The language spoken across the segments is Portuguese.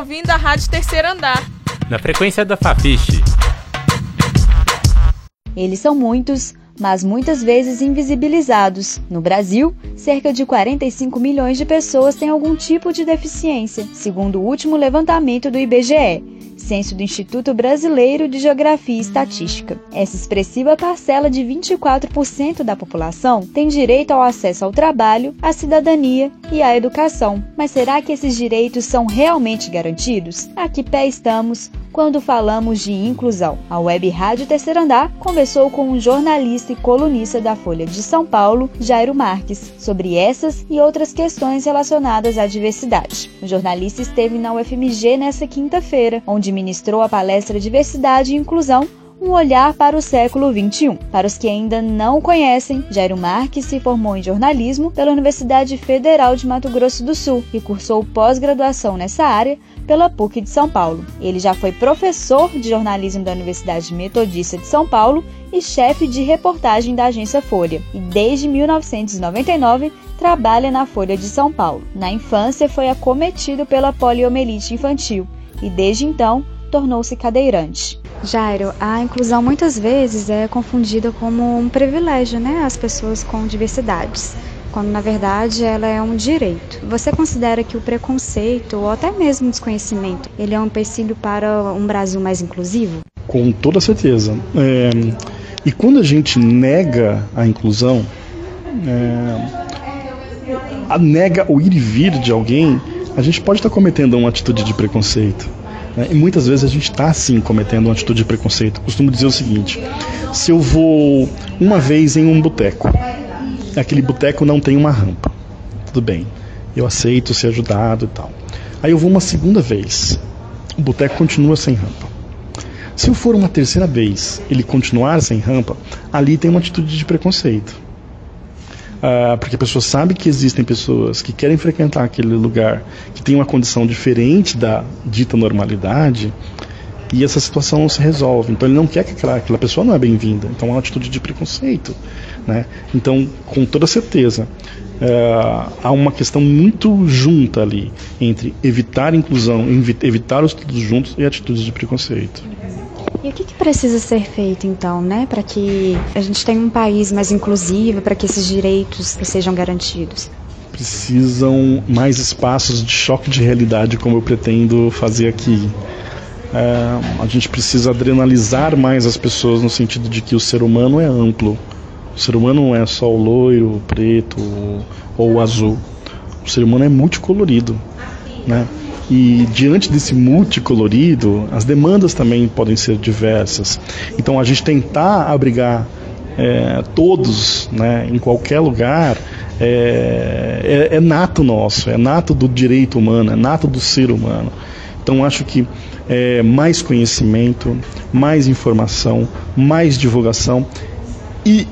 ouvindo a Rádio Terceiro Andar. Na frequência da Fafiche. Eles são muitos, mas muitas vezes invisibilizados. No Brasil, cerca de 45 milhões de pessoas têm algum tipo de deficiência, segundo o último levantamento do IBGE censo do Instituto Brasileiro de Geografia e Estatística. Essa expressiva parcela de 24% da população tem direito ao acesso ao trabalho, à cidadania e à educação. Mas será que esses direitos são realmente garantidos? A que pé estamos quando falamos de inclusão? A Web Rádio Terceiro Andar conversou com um jornalista e colunista da Folha de São Paulo, Jairo Marques, sobre essas e outras questões relacionadas à diversidade. O jornalista esteve na UFMG nesta quinta-feira, onde ministrou a palestra Diversidade e Inclusão um olhar para o século XXI. Para os que ainda não conhecem, Jairo Marques se formou em jornalismo pela Universidade Federal de Mato Grosso do Sul e cursou pós-graduação nessa área pela PUC de São Paulo. Ele já foi professor de jornalismo da Universidade Metodista de São Paulo e chefe de reportagem da agência Folha, e desde 1999 trabalha na Folha de São Paulo. Na infância foi acometido pela poliomielite infantil e desde então tornou-se cadeirante. Jairo, a inclusão muitas vezes é confundida como um privilégio, né, às pessoas com diversidades, quando na verdade ela é um direito. Você considera que o preconceito ou até mesmo o desconhecimento, ele é um empecilho para um Brasil mais inclusivo? Com toda certeza. É... E quando a gente nega a inclusão, é... a nega o ir e vir de alguém, a gente pode estar cometendo uma atitude de preconceito. Né? E muitas vezes a gente está sim cometendo uma atitude de preconceito. Costumo dizer o seguinte: se eu vou uma vez em um boteco, aquele boteco não tem uma rampa, tudo bem, eu aceito ser ajudado e tal. Aí eu vou uma segunda vez, o boteco continua sem rampa. Se eu for uma terceira vez, ele continuar sem rampa, ali tem uma atitude de preconceito. Uh, porque a pessoa sabe que existem pessoas que querem frequentar aquele lugar, que tem uma condição diferente da dita normalidade, e essa situação não se resolve. Então ele não quer que aquela, aquela pessoa não é bem-vinda. Então é uma atitude de preconceito. Né? Então, com toda certeza, uh, há uma questão muito junta ali entre evitar inclusão, evitar os estudos juntos e atitudes de preconceito. E o que, que, precisa ser feito então, né, para que a gente tenha um país mais inclusivo, para que esses direitos sejam garantidos? Precisam mais espaços de choque de realidade, como eu pretendo fazer aqui. É, a gente precisa adrenalizar mais as pessoas no sentido de que o ser humano é amplo. O ser humano não é só o loiro, o preto ou o azul. O ser humano é multicolorido, né? E diante desse multicolorido, as demandas também podem ser diversas. Então a gente tentar abrigar é, todos né, em qualquer lugar é, é, é, nato nosso, é nato do direito humano, é nato do ser humano. Então acho que é, mais conhecimento, mais informação, mais divulgação e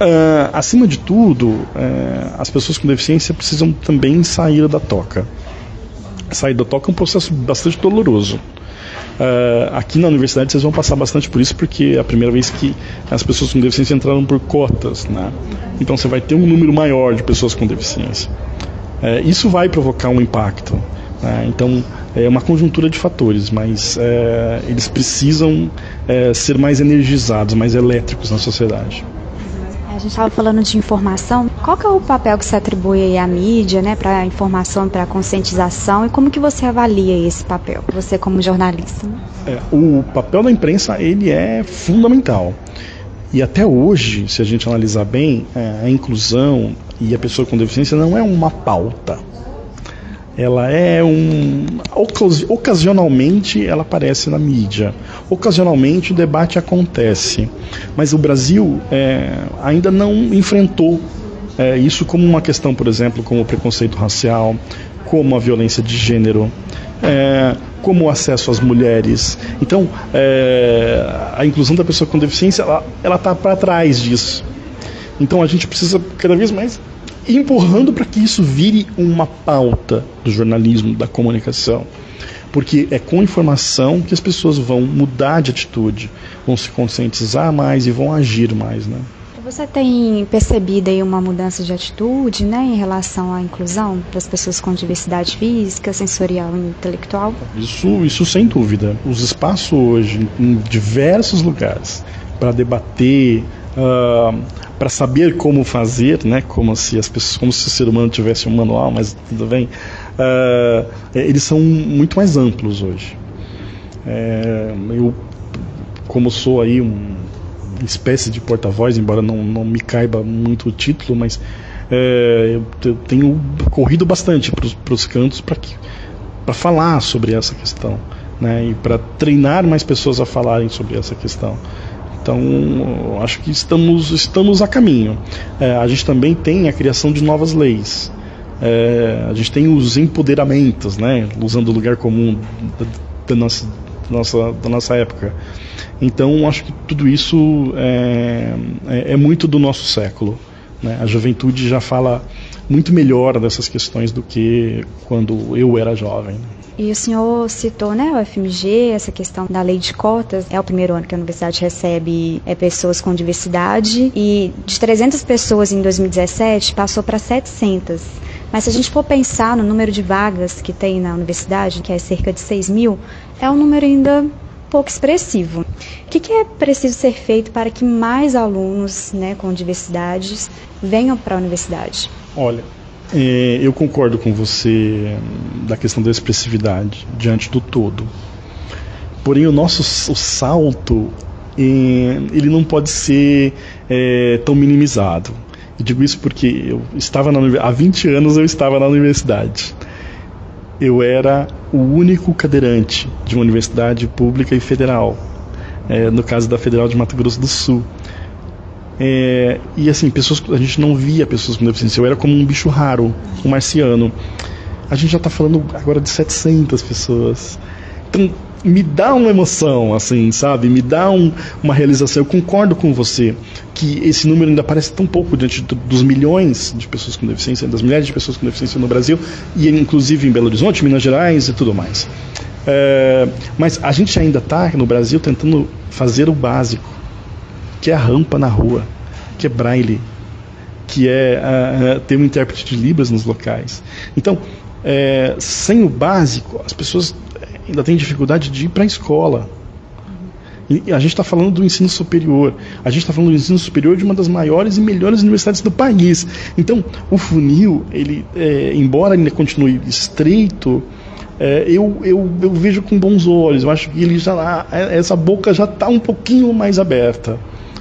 Uh, acima de tudo, uh, as pessoas com deficiência precisam também sair da toca sair da toca é um processo bastante doloroso. Uh, aqui na universidade vocês vão passar bastante por isso, porque é a primeira vez que as pessoas com deficiência entraram por cotas. Né? Então você vai ter um número maior de pessoas com deficiência. Uh, isso vai provocar um impacto. Né? Então é uma conjuntura de fatores, mas uh, eles precisam ser mais energizados, mais elétricos na sociedade gente estava falando de informação. Qual que é o papel que você atribui à mídia, né, para informação, para conscientização e como que você avalia esse papel, você como jornalista? É, o papel da imprensa ele é fundamental. E até hoje, se a gente analisar bem, é, a inclusão e a pessoa com deficiência não é uma pauta ela é um ocasionalmente ela aparece na mídia. Ocasionalmente o debate acontece. Mas o Brasil é, ainda não enfrentou é, isso como uma questão por exemplo como o preconceito racial como a violência de gênero é, como o acesso às mulheres. Então é, a inclusão da pessoa com deficiência ela está para trás disso. Então a gente precisa cada vez mais empurrando para que isso vire uma pauta do jornalismo, da comunicação. Porque é com informação que as pessoas vão mudar de atitude, vão se conscientizar mais e vão agir mais, né? Você tem percebido aí uma mudança de atitude né, em relação à inclusão das pessoas com diversidade física, sensorial e intelectual? Isso, isso sem dúvida. Os espaços hoje, em diversos lugares, para debater, uh, para saber como fazer, né, como se as pessoas, como se o ser humano tivesse um manual, mas tudo bem, uh, eles são muito mais amplos hoje. É, eu, como sou aí um espécie de porta-voz, embora não, não me caiba muito o título, mas é, eu tenho corrido bastante para os cantos para falar sobre essa questão, né, e para treinar mais pessoas a falarem sobre essa questão. Então, acho que estamos, estamos a caminho. É, a gente também tem a criação de novas leis. É, a gente tem os empoderamentos, né, usando o lugar comum da, da nossa, da nossa, da nossa época. Então, acho que tudo isso é, é, é muito do nosso século. Né? A juventude já fala muito melhor dessas questões do que quando eu era jovem. E o senhor citou, né, o FMG, essa questão da lei de cotas. É o primeiro ano que a universidade recebe é, pessoas com diversidade e de 300 pessoas em 2017 passou para 700. Mas se a gente for pensar no número de vagas que tem na universidade, que é cerca de 6 mil, é um número ainda pouco expressivo. O que, que, é preciso ser feito para que mais alunos né, com diversidades venham para a universidade? Olha, é, eu concordo com você da questão da expressividade diante do todo. Porém, o nosso o salto é, ele não pode ser é, tão minimizado. Eu digo isso porque eu estava na, há 20 anos eu estava na universidade eu era o único cadeirante de uma universidade pública e federal, é, no caso da Federal de Mato Grosso do Sul. É, e assim, pessoas, a gente não via pessoas com deficiência, eu era como um bicho raro, um marciano. A gente já está falando agora de 700 pessoas. Então, me dá uma emoção, assim, sabe? Me dá um, uma realização. Eu concordo com você que esse número ainda parece tão pouco diante do, dos milhões de pessoas com deficiência, das milhares de pessoas com deficiência no Brasil, e inclusive em Belo Horizonte, Minas Gerais e tudo mais. É, mas a gente ainda está no Brasil tentando fazer o básico, que é a rampa na rua, que é braille, que é uh, ter um intérprete de Libras nos locais. Então, é, sem o básico, as pessoas ainda têm dificuldade de ir para a escola. E a gente está falando do ensino superior. A gente está falando do ensino superior de uma das maiores e melhores universidades do país. Então, o funil, ele, é, embora ainda continue estreito, é, eu, eu, eu vejo com bons olhos. Eu acho que ele já essa boca já está um pouquinho mais aberta,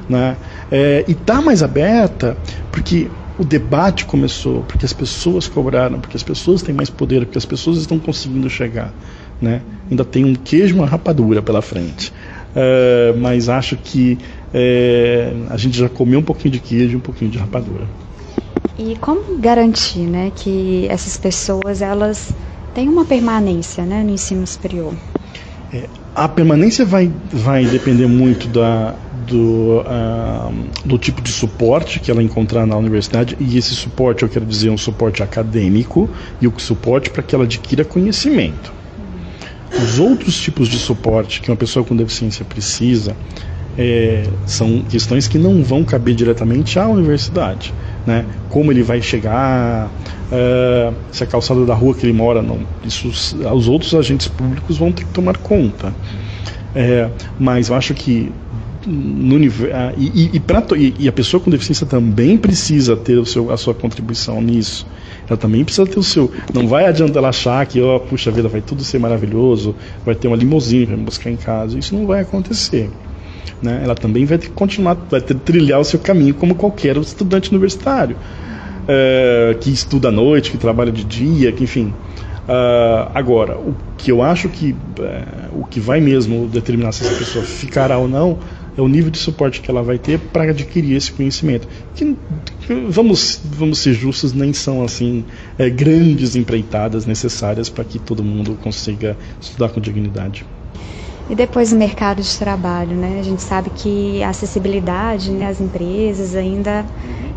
né? É, e está mais aberta porque o debate começou, porque as pessoas cobraram, porque as pessoas têm mais poder, porque as pessoas estão conseguindo chegar. Né? Ainda tem um queijo uma rapadura pela frente. Uh, mas acho que uh, a gente já comeu um pouquinho de queijo e um pouquinho de rapadura. E como garantir né, que essas pessoas elas têm uma permanência né, no ensino superior? É, a permanência vai, vai depender muito da, do, uh, do tipo de suporte que ela encontrar na universidade, e esse suporte, eu quero dizer, é um suporte acadêmico e o suporte para que ela adquira conhecimento. Os outros tipos de suporte que uma pessoa com deficiência precisa é, são questões que não vão caber diretamente à universidade. Né? Como ele vai chegar, uh, se a calçada da rua que ele mora, não, isso os outros agentes públicos vão ter que tomar conta. É, mas eu acho que no, uh, e, e, pra, e, e, a pessoa com deficiência também precisa ter o seu, a sua contribuição nisso. Ela também precisa ter o seu. Não vai adiantar ela achar que, ó, oh, puxa vida, vai tudo ser maravilhoso, vai ter uma limusine para me buscar em casa. Isso não vai acontecer. Né? Ela também vai ter que continuar, vai ter que trilhar o seu caminho como qualquer estudante universitário. É, que estuda à noite, que trabalha de dia, que enfim. Uh, agora, o que eu acho que é, o que vai mesmo determinar se essa pessoa ficará ou não é o nível de suporte que ela vai ter para adquirir esse conhecimento. Que, vamos, vamos ser justos, nem são assim é, grandes empreitadas necessárias para que todo mundo consiga estudar com dignidade. E depois o mercado de trabalho, né? A gente sabe que a acessibilidade né, às empresas ainda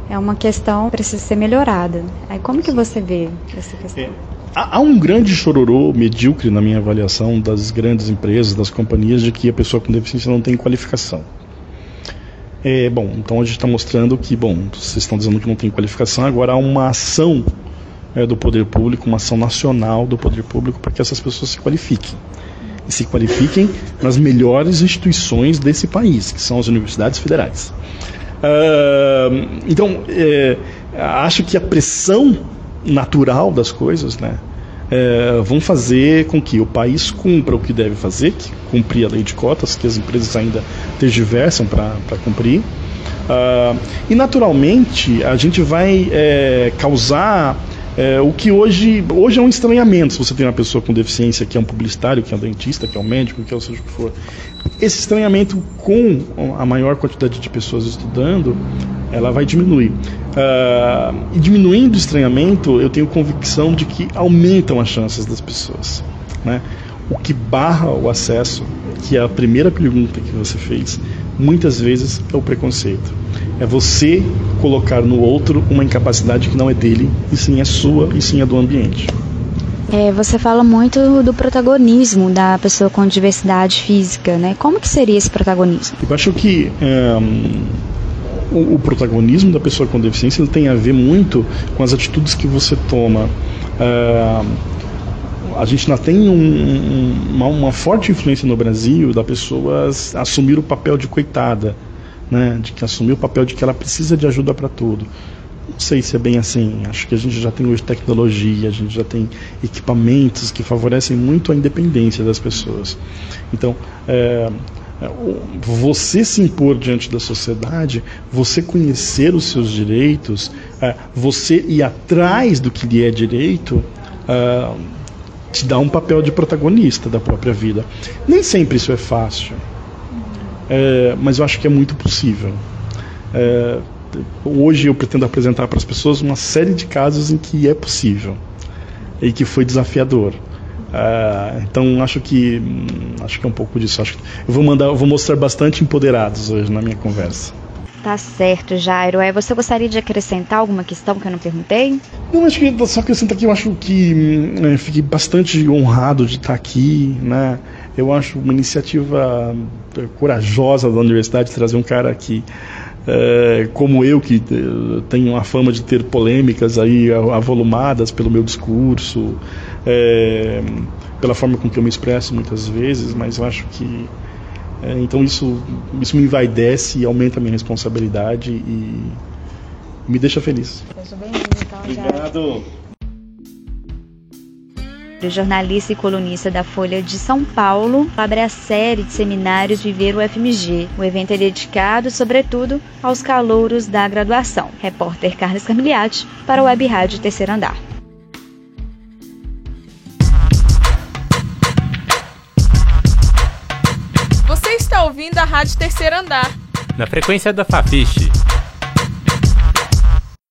é uma questão que precisa ser melhorada. Aí como que você vê essa questão? É. Há um grande chororô medíocre na minha avaliação das grandes empresas, das companhias, de que a pessoa com deficiência não tem qualificação. É, bom, então a gente está mostrando que, bom, vocês estão dizendo que não tem qualificação, agora há uma ação é, do poder público, uma ação nacional do poder público para que essas pessoas se qualifiquem. E se qualifiquem nas melhores instituições desse país, que são as universidades federais. Uh, então, é, acho que a pressão natural das coisas, né, é, vão fazer com que o país cumpra o que deve fazer, que cumprir a lei de cotas, que as empresas ainda tergiversam para cumprir. Uh, e naturalmente a gente vai é, causar é, o que hoje, hoje é um estranhamento se você tem uma pessoa com deficiência que é um publicitário, que é um dentista, que é um médico, que é o seja o que for. Esse estranhamento com a maior quantidade de pessoas estudando, ela vai diminuir. Uh, e diminuindo o estranhamento, eu tenho convicção de que aumentam as chances das pessoas. Né? O que barra o acesso, que é a primeira pergunta que você fez, muitas vezes é o preconceito. É você colocar no outro uma incapacidade que não é dele, e sim é sua, e sim é do ambiente. É, você fala muito do protagonismo da pessoa com diversidade física, né? Como que seria esse protagonismo? Eu acho que é, o, o, protagonismo da pessoa com deficiência tem a ver muito com as atitudes que você toma. É, a gente ainda tem um, um, uma, uma, forte influência no Brasil da pessoa assumir o papel de coitada, né? de que assumir o papel de que ela precisa de ajuda para tudo. Não sei se é bem assim. Acho que a gente já tem hoje tecnologia, a gente já tem equipamentos que favorecem muito a independência das pessoas. Então, é, é você se impor diante da sociedade, você conhecer os seus direitos, é, você ir atrás do que lhe é direito, é, te dá um papel de protagonista da própria vida. Nem sempre isso é fácil, é, mas eu acho que é muito possível. É, hoje eu pretendo apresentar para as pessoas uma série de casos em que é possível e que foi desafiador. Uh, então acho que hum, acho que é um pouco disso. Acho que eu vou mandar, eu vou mostrar bastante empoderados hoje na minha conversa. Tá certo, Jairo. É, você gostaria de acrescentar alguma questão que eu não perguntei? Não, acho que só acrescentar que eu acho que hum, é, fiquei bastante honrado de estar aqui, né? Eu acho uma iniciativa é, corajosa da universidade trazer um cara que é, como eu que é, tenho a fama de ter polêmicas aí avolumadas pelo meu discurso, é, pela forma com que eu me expresso muitas vezes, mas eu acho que é, então isso, isso me envaidece e aumenta a minha responsabilidade e me deixa feliz. Seja bem-vindo, então, Obrigado. O jornalista e colunista da Folha de São Paulo abre a série de seminários Viver o FMG. O evento é dedicado, sobretudo, aos calouros da graduação. Repórter Carlos Camiliati para o Web Rádio Terceiro Andar. Você está ouvindo a Rádio Terceiro Andar. Na frequência da Fafiche